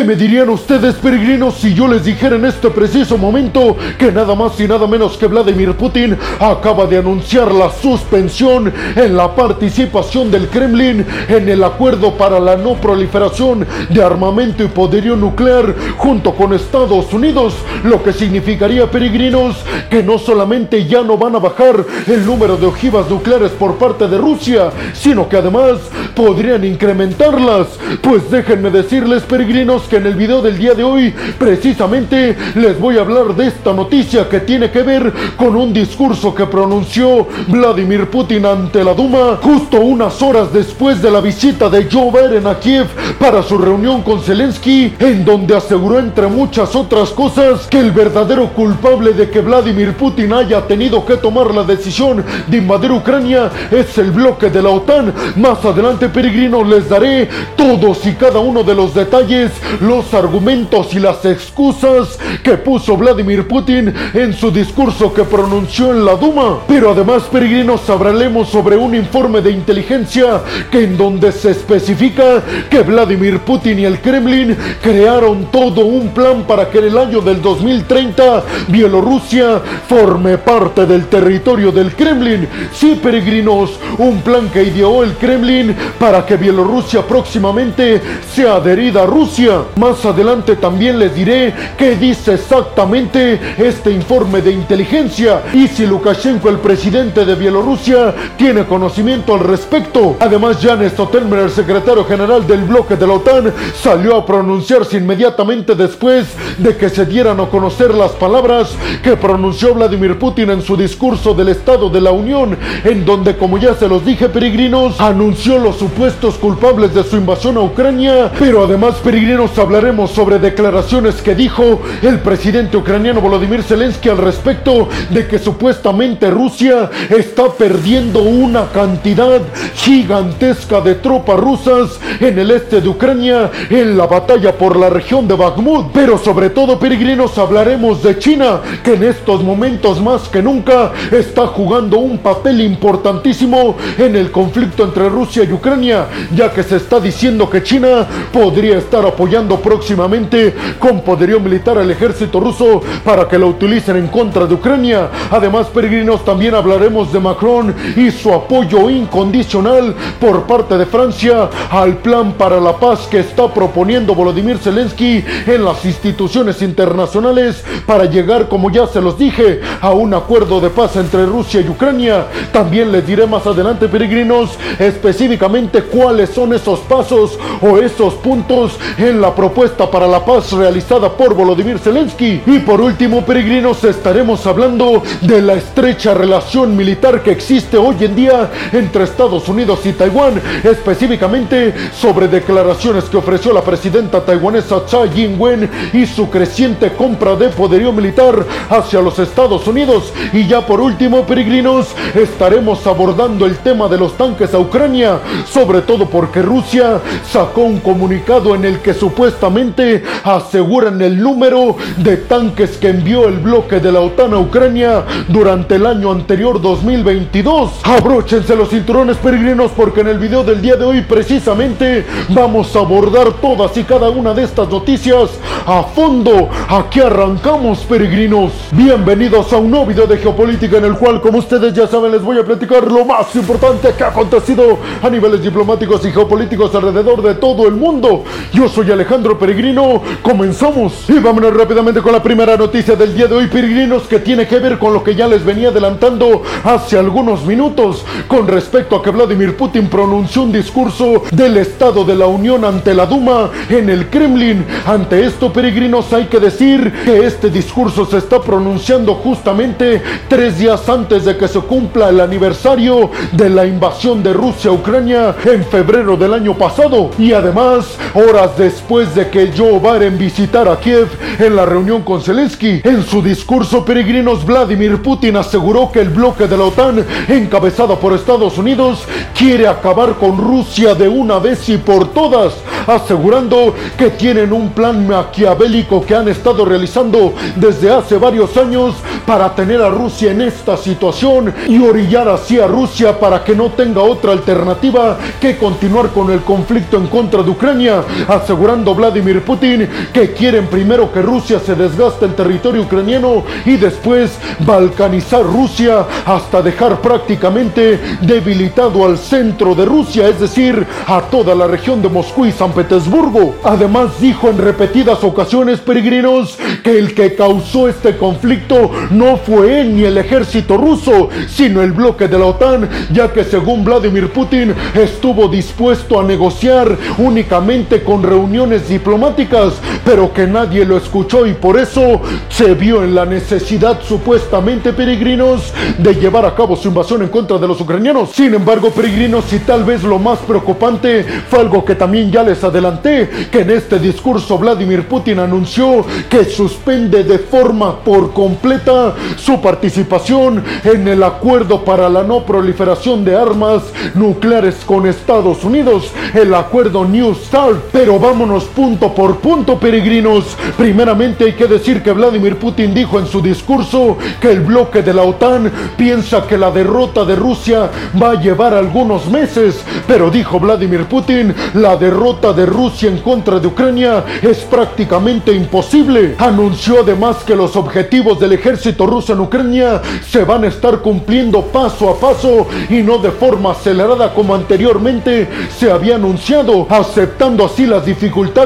¿Qué me dirían ustedes, peregrinos, si yo les dijera en este preciso momento que nada más y nada menos que Vladimir Putin acaba de anunciar la suspensión en la participación del Kremlin en el acuerdo para la no proliferación de armamento y poderío nuclear junto con Estados Unidos, lo que significaría, peregrinos, que no solamente ya no van a bajar el número de ojivas nucleares por parte de Rusia, sino que además podrían incrementarlas. Pues déjenme decirles, peregrinos, que en el video del día de hoy precisamente les voy a hablar de esta noticia que tiene que ver con un discurso que pronunció Vladimir Putin ante la Duma justo unas horas después de la visita de Joe Biden a Kiev para su reunión con Zelensky, en donde aseguró entre muchas otras cosas que el verdadero culpable de que Vladimir Putin haya tenido que tomar la decisión de invadir Ucrania es el bloque de la OTAN. Más adelante, peregrinos, les daré todos y cada uno de los detalles, los argumentos y las excusas que puso Vladimir Putin en su discurso que pronunció en la Duma. Pero además, peregrinos, hablaremos sobre un informe de inteligencia que en donde se especifica que Vladimir Putin y el Kremlin crearon todo un plan para que en el año del 2030 Bielorrusia forme parte del territorio del Kremlin. Sí, peregrinos, un plan que ideó el Kremlin para que Bielorrusia próximamente sea adherida a Rusia. Más adelante también les diré qué dice exactamente este informe de inteligencia y si Lukashenko, el presidente de Bielorrusia, tiene conocimiento al respecto. Además, Jan Stoltenberg, el secretario general del bloque de la OTAN, salió a pronunciarse inmediatamente después de que se dieran a conocer las palabras que pronunció Vladimir Putin en su discurso del Estado de la Unión, en donde, como ya se los dije, peregrinos, anunció los supuestos culpables de su invasión a Ucrania, pero además, peregrinos, hablaremos sobre declaraciones que dijo el presidente ucraniano Volodymyr Zelensky al respecto de que supuestamente Rusia está perdiendo una cantidad gigantesca de tropas rusas en el este de Ucrania en la batalla por la región de Bakhmut. Pero sobre todo, peregrinos, hablaremos de China, que en estos momentos más que nunca está jugando un papel importantísimo en el conflicto entre Rusia y Ucrania, ya que se está diciendo que China podría estar apoyando próximamente con poderío militar al ejército ruso para que lo utilicen en contra de Ucrania. Además, peregrinos, también hablaremos de Macron y su apoyo incondicional por parte de Francia al plan para la paz que está proponiendo Volodymyr Zelensky en las instituciones internacionales para llegar, como ya se los dije, a un acuerdo de paz entre Rusia y Ucrania. También les diré más adelante, peregrinos, específicamente cuáles son esos pasos o esos puntos en la propuesta para la paz realizada por Volodymyr Zelensky. Y por último, peregrinos, estaremos hablando de la estrecha relación militar que existe hoy en día entre Estados Unidos y Taiwán, específicamente sobre declaraciones que ofreció la presidenta taiwanesa Tsai Ing-wen y su creciente compra de poderío militar hacia los Estados Unidos. Y ya por último, peregrinos, estaremos abordando el tema de los tanques a Ucrania, sobre todo porque Rusia sacó un comunicado en el que supuestamente aseguran el número de tanques que envió el bloque de la OTAN a Ucrania durante el año anterior 2022. Abróchense los cinturones peregrinos porque en el video del día de hoy precisamente vamos a abordar todas y cada una de estas noticias a fondo. Aquí arrancamos peregrinos. Bienvenidos a un nuevo video de geopolítica en el cual como ustedes ya saben les voy a platicar lo más importante que ha acontecido a niveles diplomáticos y geopolíticos alrededor de todo el mundo. Yo soy Alejandro Peregrino. Comenzamos y vámonos rápidamente con la primera noticia del día de hoy peregrinos que tiene que ver con lo que ya les venía adelantando hace algunos minutos con respecto a que Vladimir Putin pronunció un discurso del Estado de la Unión ante la Duma en el Kremlin. Ante esto, peregrinos, hay que decir que este discurso se está pronunciando justamente tres días antes de que se cumpla el aniversario de la invasión de Rusia a Ucrania en febrero del año pasado y además horas después de que Joe Biden visitara Kiev en la reunión con Zelensky. En su discurso, peregrinos, Vladimir Putin aseguró que el bloque de la OTAN, encabezado por Estados Unidos, quiere acabar con Rusia de una vez y por todas, asegurando que tienen un plan maquiavélico que han estado realizando desde hace varios años para tener a Rusia en esta situación y orillar así a Rusia para que no tenga otra alternativa que continuar con el conflicto en contra de Ucrania, asegurando Vladimir Putin que quieren primero que Rusia se desgaste en territorio ucraniano y después balcanizar Rusia hasta dejar prácticamente debilitado al centro de Rusia, es decir, a toda la región de Moscú y San Petersburgo. Además dijo en repetidas ocasiones, peregrinos, que el que causó este conflicto no fue él ni el ejército ruso, sino el bloque de la OTAN, ya que según Vladimir Putin estuvo dispuesto a negociar únicamente con reuniones diplomáticas, pero que nadie lo escuchó y por eso se vio en la necesidad supuestamente peregrinos de llevar a cabo su invasión en contra de los ucranianos. Sin embargo, peregrinos, y tal vez lo más preocupante fue algo que también ya les adelanté, que en este discurso Vladimir Putin anunció que suspende de forma por completa su participación en el acuerdo para la no proliferación de armas nucleares con Estados Unidos, el acuerdo New START. Pero vámonos punto por punto, peregrinos. Primeramente hay que decir que Vladimir Putin dijo en su discurso que el bloque de la OTAN piensa que la derrota de Rusia va a llevar algunos meses, pero dijo Vladimir Putin, la derrota de Rusia en contra de Ucrania es prácticamente imposible. Anunció además que los objetivos del ejército ruso en Ucrania se van a estar cumpliendo paso a paso y no de forma acelerada como anteriormente se había anunciado, aceptando así las dificultades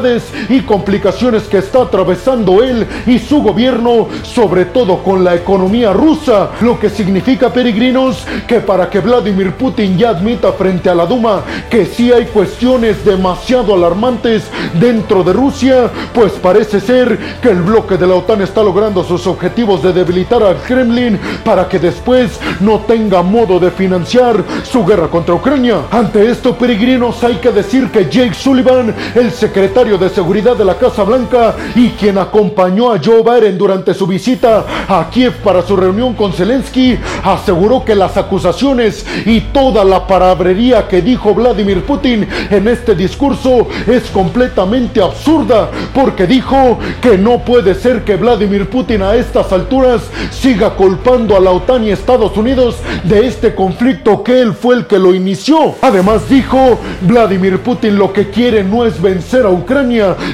y complicaciones que está atravesando él y su gobierno, sobre todo con la economía rusa, lo que significa, peregrinos, que para que Vladimir Putin ya admita frente a la Duma que sí hay cuestiones demasiado alarmantes dentro de Rusia, pues parece ser que el bloque de la OTAN está logrando sus objetivos de debilitar al Kremlin para que después no tenga modo de financiar su guerra contra Ucrania. Ante esto, peregrinos, hay que decir que Jake Sullivan, el secretario de Seguridad de la Casa Blanca y quien acompañó a Joe Biden durante su visita a Kiev para su reunión con Zelensky, aseguró que las acusaciones y toda la parabrería que dijo Vladimir Putin en este discurso es completamente absurda, porque dijo que no puede ser que Vladimir Putin a estas alturas siga culpando a la OTAN y Estados Unidos de este conflicto que él fue el que lo inició. Además dijo, Vladimir Putin lo que quiere no es vencer a Ucrania,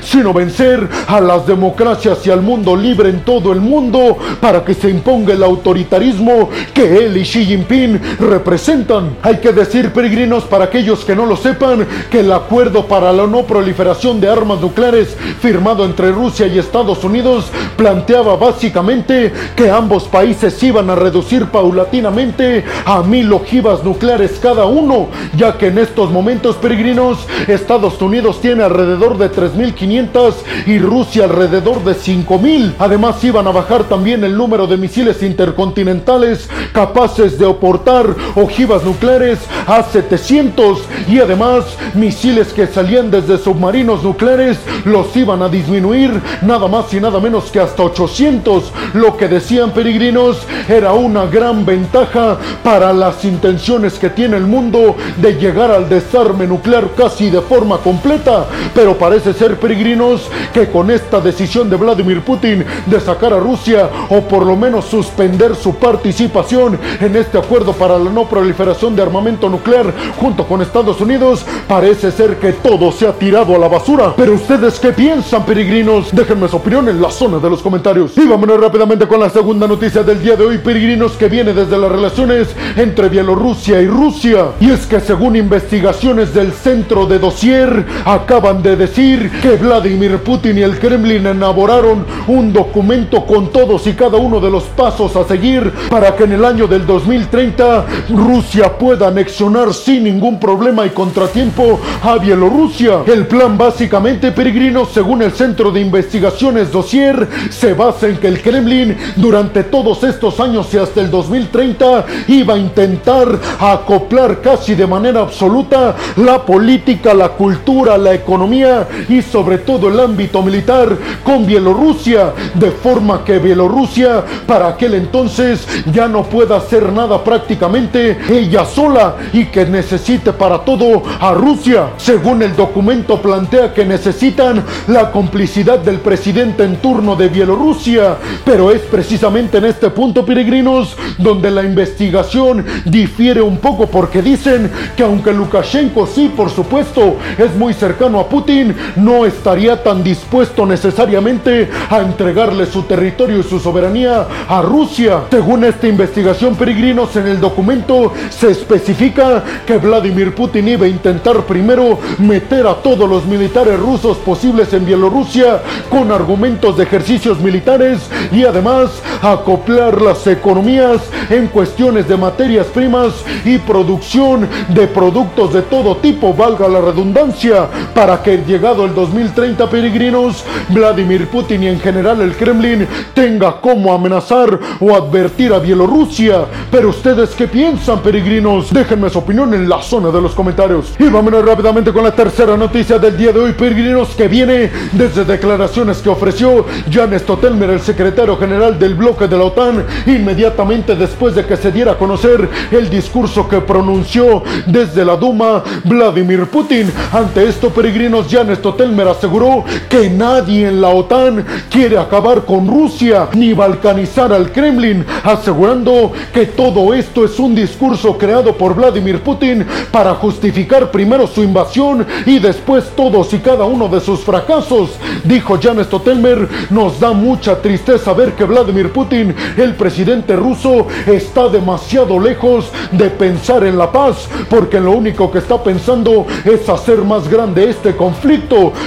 sino vencer a las democracias y al mundo libre en todo el mundo para que se imponga el autoritarismo que él y Xi Jinping representan. Hay que decir, peregrinos, para aquellos que no lo sepan, que el acuerdo para la no proliferación de armas nucleares firmado entre Rusia y Estados Unidos planteaba básicamente que ambos países iban a reducir paulatinamente a mil ojivas nucleares cada uno, ya que en estos momentos peregrinos Estados Unidos tiene alrededor de 3.500 y Rusia alrededor de 5.000. Además iban a bajar también el número de misiles intercontinentales capaces de aportar ojivas nucleares a 700 y además misiles que salían desde submarinos nucleares los iban a disminuir nada más y nada menos que hasta 800. Lo que decían peregrinos era una gran ventaja para las intenciones que tiene el mundo de llegar al desarme nuclear casi de forma completa. Pero parece ser peregrinos que con esta decisión de Vladimir Putin de sacar a Rusia o por lo menos suspender su participación en este acuerdo para la no proliferación de armamento nuclear junto con Estados Unidos, parece ser que todo se ha tirado a la basura. Pero ustedes qué piensan, peregrinos? Déjenme su opinión en la zona de los comentarios. Y vámonos rápidamente con la segunda noticia del día de hoy, peregrinos, que viene desde las relaciones entre Bielorrusia y Rusia. Y es que según investigaciones del centro de dossier, acaban de decir que Vladimir Putin y el Kremlin elaboraron un documento con todos y cada uno de los pasos a seguir para que en el año del 2030 Rusia pueda anexionar sin ningún problema y contratiempo a Bielorrusia. El plan básicamente, peregrinos, según el Centro de Investigaciones Dossier, se basa en que el Kremlin durante todos estos años y hasta el 2030 iba a intentar acoplar casi de manera absoluta la política, la cultura, la economía y sobre todo el ámbito militar con Bielorrusia, de forma que Bielorrusia para aquel entonces ya no pueda hacer nada prácticamente ella sola y que necesite para todo a Rusia. Según el documento plantea que necesitan la complicidad del presidente en turno de Bielorrusia, pero es precisamente en este punto, peregrinos, donde la investigación difiere un poco porque dicen que aunque Lukashenko sí, por supuesto, es muy cercano a Putin, no estaría tan dispuesto necesariamente a entregarle su territorio y su soberanía a Rusia. Según esta investigación, peregrinos, en el documento se especifica que Vladimir Putin iba a intentar primero meter a todos los militares rusos posibles en Bielorrusia con argumentos de ejercicios militares y además acoplar las economías en cuestiones de materias primas y producción de productos de todo tipo, valga la redundancia, para que el 2030 peregrinos, Vladimir Putin y en general el Kremlin tenga como amenazar o advertir a Bielorrusia. Pero ustedes qué piensan peregrinos? Déjenme su opinión en la zona de los comentarios. Y vámonos rápidamente con la tercera noticia del día de hoy peregrinos que viene desde declaraciones que ofreció Jan Stotelmer, el secretario general del bloque de la OTAN, inmediatamente después de que se diera a conocer el discurso que pronunció desde la Duma Vladimir Putin. Ante esto, peregrinos, Jan Stotelmer aseguró que nadie en la OTAN quiere acabar con Rusia ni balcanizar al Kremlin, asegurando que todo esto es un discurso creado por Vladimir Putin para justificar primero su invasión y después todos y cada uno de sus fracasos. Dijo Jan Stotelmer, nos da mucha tristeza ver que Vladimir Putin, el presidente ruso, está demasiado lejos de pensar en la paz, porque lo único que está pensando es hacer más grande este conflicto.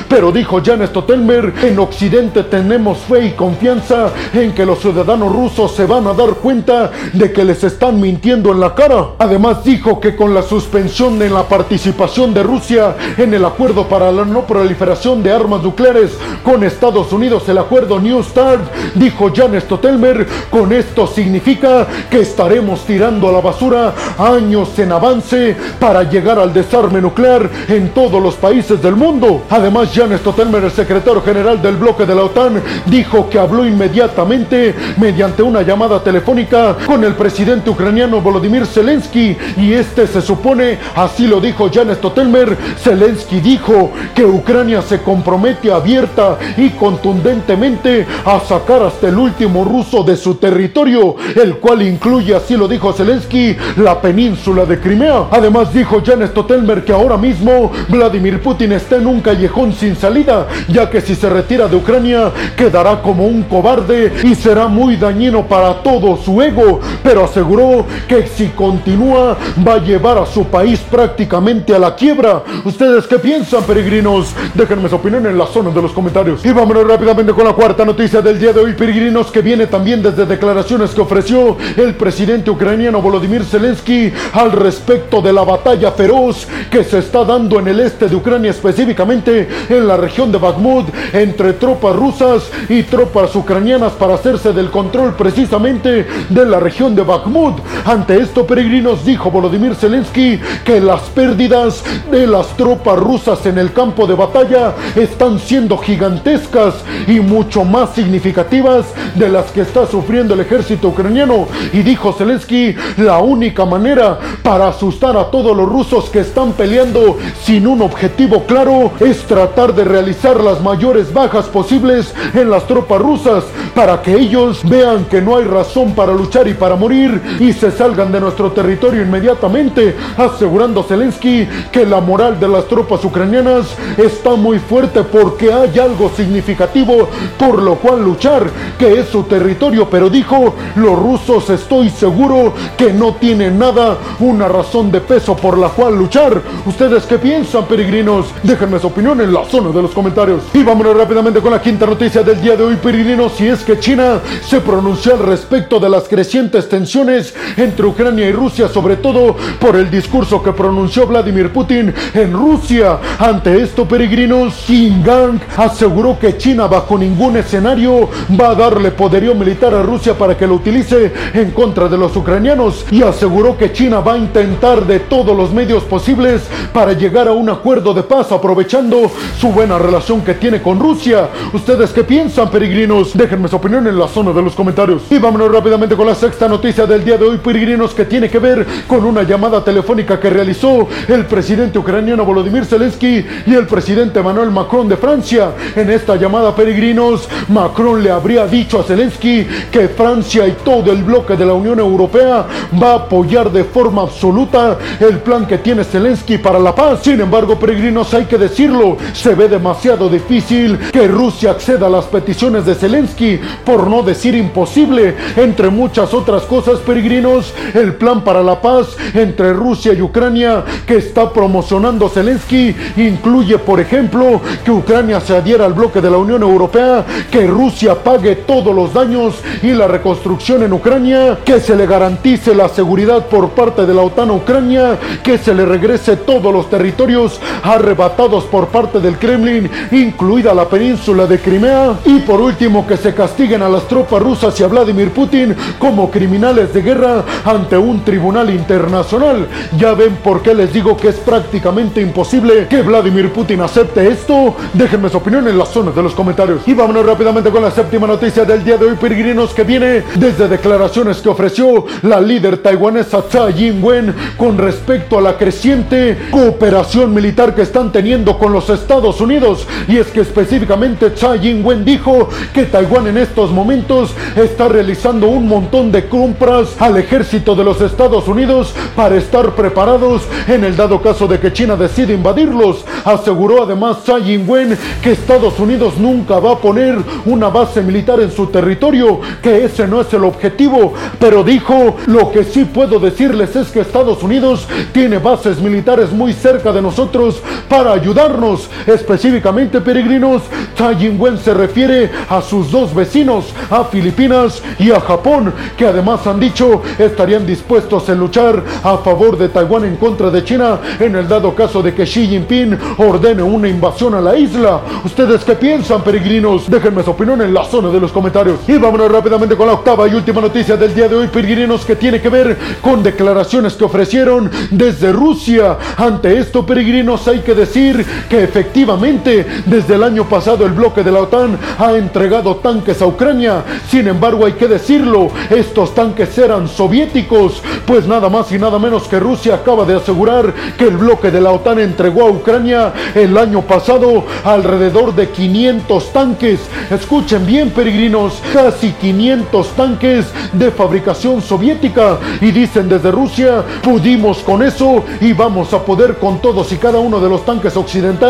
Pero dijo Jan Stotelmer, en Occidente tenemos fe y confianza en que los ciudadanos rusos se van a dar cuenta de que les están mintiendo en la cara. Además dijo que con la suspensión en la participación de Rusia en el acuerdo para la no proliferación de armas nucleares con Estados Unidos, el acuerdo New START, dijo Jan Stotelmer, con esto significa que estaremos tirando a la basura años en avance para llegar al desarme nuclear en todos los países del mundo. Además, Jan Stotelmer, el secretario general del bloque de la OTAN, dijo que habló inmediatamente mediante una llamada telefónica con el presidente ucraniano Volodymyr Zelensky y este se supone, así lo dijo Jan Stotelmer, Zelensky dijo que Ucrania se compromete abierta y contundentemente a sacar hasta el último ruso de su territorio, el cual incluye, así lo dijo Zelensky, la península de Crimea. Además dijo Jan Stotelmer que ahora mismo Vladimir Putin está en un callejón sin salida, ya que si se retira de Ucrania quedará como un cobarde y será muy dañino para todo su ego, pero aseguró que si continúa va a llevar a su país prácticamente a la quiebra. ¿Ustedes qué piensan, peregrinos? Déjenme su opinión en la zona de los comentarios. Y vámonos rápidamente con la cuarta noticia del día de hoy, peregrinos, que viene también desde declaraciones que ofreció el presidente ucraniano Volodymyr Zelensky al respecto de la batalla feroz que se está dando en el este de Ucrania, específicamente en la región de Bakhmut, entre tropas rusas y tropas ucranianas para hacerse del control precisamente de la región de Bakhmut. Ante esto, peregrinos, dijo Volodymyr Zelensky que las pérdidas de las tropas rusas en el campo de batalla están siendo gigantescas y mucho más significativas de las que está sufriendo el ejército ucraniano. Y dijo Zelensky, la única manera para asustar a todos los rusos que están peleando sin un objetivo claro es tratar de realizar las mayores bajas posibles en las tropas rusas para que ellos vean que no hay razón para luchar y para morir y se salgan de nuestro territorio inmediatamente, asegurando Zelensky que la moral de las tropas ucranianas está muy fuerte porque hay algo significativo por lo cual luchar, que es su territorio, pero dijo, los rusos estoy seguro que no tienen nada, una razón de peso por la cual luchar. ¿Ustedes qué piensan, peregrinos? Déjenme su opinión en la zona de los comentarios. Y vámonos rápidamente con la quinta noticia del día de hoy, peregrinos, si es que China se pronunció al respecto de las crecientes tensiones entre Ucrania y Rusia, sobre todo por el discurso que pronunció Vladimir Putin en Rusia. Ante esto, peregrinos, Kim Gang aseguró que China bajo ningún escenario va a darle poderío militar a Rusia para que lo utilice en contra de los ucranianos y aseguró que China va a intentar de todos los medios posibles para llegar a un acuerdo de paz aprovechando su buena relación que tiene con Rusia. ¿Ustedes qué piensan, peregrinos? Déjenme su opinión en la zona de los comentarios. Y vámonos rápidamente con la sexta noticia del día de hoy, peregrinos, que tiene que ver con una llamada telefónica que realizó el presidente ucraniano Volodymyr Zelensky y el presidente Emmanuel Macron de Francia. En esta llamada, peregrinos, Macron le habría dicho a Zelensky que Francia y todo el bloque de la Unión Europea va a apoyar de forma absoluta el plan que tiene Zelensky para la paz. Sin embargo, peregrinos, hay que decirlo, Se ve demasiado difícil que Rusia acceda a las peticiones de Zelensky, por no decir imposible. Entre muchas otras cosas, peregrinos, el plan para la paz entre Rusia y Ucrania que está promocionando Zelensky incluye, por ejemplo, que Ucrania se adhiera al bloque de la Unión Europea, que Rusia pague todos los daños y la reconstrucción en Ucrania, que se le garantice la seguridad por parte de la OTAN a Ucrania, que se le regrese todos los territorios arrebatados por parte del Kremlin, incluida la península de Crimea, y por último que se castiguen a las tropas rusas y a Vladimir Putin como criminales de guerra ante un tribunal internacional. Ya ven por qué les digo que es prácticamente imposible que Vladimir Putin acepte esto. Déjenme su opinión en las zonas de los comentarios. Y vámonos rápidamente con la séptima noticia del día de hoy, peregrinos, que viene desde declaraciones que ofreció la líder taiwanesa Tsai Ing-wen con respecto a la creciente cooperación militar que están teniendo con los Estados Unidos. Y es que específicamente Tsai Ing-wen dijo que Taiwán en estos momentos está realizando un montón de compras al ejército de los Estados Unidos para estar preparados en el dado caso de que China decide invadirlos. Aseguró además Tsai Ing-wen que Estados Unidos nunca va a poner una base militar en su territorio, que ese no es el objetivo, pero dijo, lo que sí puedo decirles es que Estados Unidos tiene bases militares muy cerca de nosotros para ayudarnos. Específicamente, peregrinos, Tsai Ing-wen se refiere a sus dos vecinos, a Filipinas y a Japón, que además han dicho estarían dispuestos a luchar a favor de Taiwán en contra de China en el dado caso de que Xi Jinping ordene una invasión a la isla. ¿Ustedes qué piensan, peregrinos? Déjenme su opinión en la zona de los comentarios. Y vámonos rápidamente con la octava y última noticia del día de hoy, peregrinos, que tiene que ver con declaraciones que ofrecieron desde Rusia. Ante esto, peregrinos, hay que decir que efectivamente desde el año pasado el bloque de la OTAN ha entregado tanques a Ucrania. Sin embargo, hay que decirlo, estos tanques eran soviéticos, pues nada más y nada menos que Rusia acaba de asegurar que el bloque de la OTAN entregó a Ucrania el año pasado alrededor de 500 tanques. Escuchen bien, peregrinos, casi 500 tanques de fabricación soviética. Y dicen desde Rusia, pudimos con eso y vamos a poder con todos y cada uno de los tanques occidentales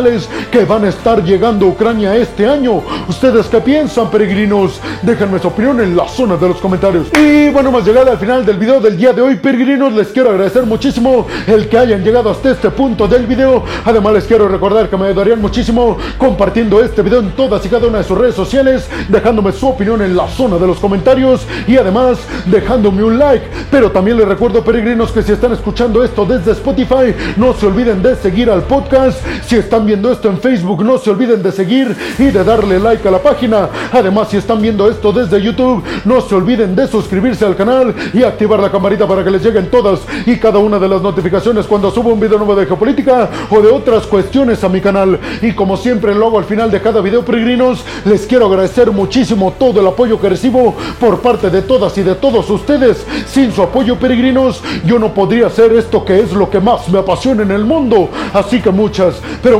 que van a estar llegando a Ucrania este año. ¿Ustedes qué piensan, peregrinos? Déjenme su opinión en la zona de los comentarios. Y bueno, hemos llegado al final del video del día de hoy, peregrinos. Les quiero agradecer muchísimo el que hayan llegado hasta este punto del video. Además, les quiero recordar que me ayudarían muchísimo compartiendo este video en todas y cada una de sus redes sociales, dejándome su opinión en la zona de los comentarios y además dejándome un like. Pero también les recuerdo, peregrinos, que si están escuchando esto desde Spotify, no se olviden de seguir al podcast. Si están viendo esto en Facebook, no se olviden de seguir y de darle like a la página. Además, si están viendo esto desde YouTube, no se olviden de suscribirse al canal y activar la campanita para que les lleguen todas y cada una de las notificaciones cuando subo un video nuevo de geopolítica o de otras cuestiones a mi canal. Y como siempre lo hago al final de cada video, peregrinos, les quiero agradecer muchísimo todo el apoyo que recibo por parte de todas y de todos ustedes. Sin su apoyo, peregrinos, yo no podría hacer esto que es lo que más me apasiona en el mundo. Así que muchas, pero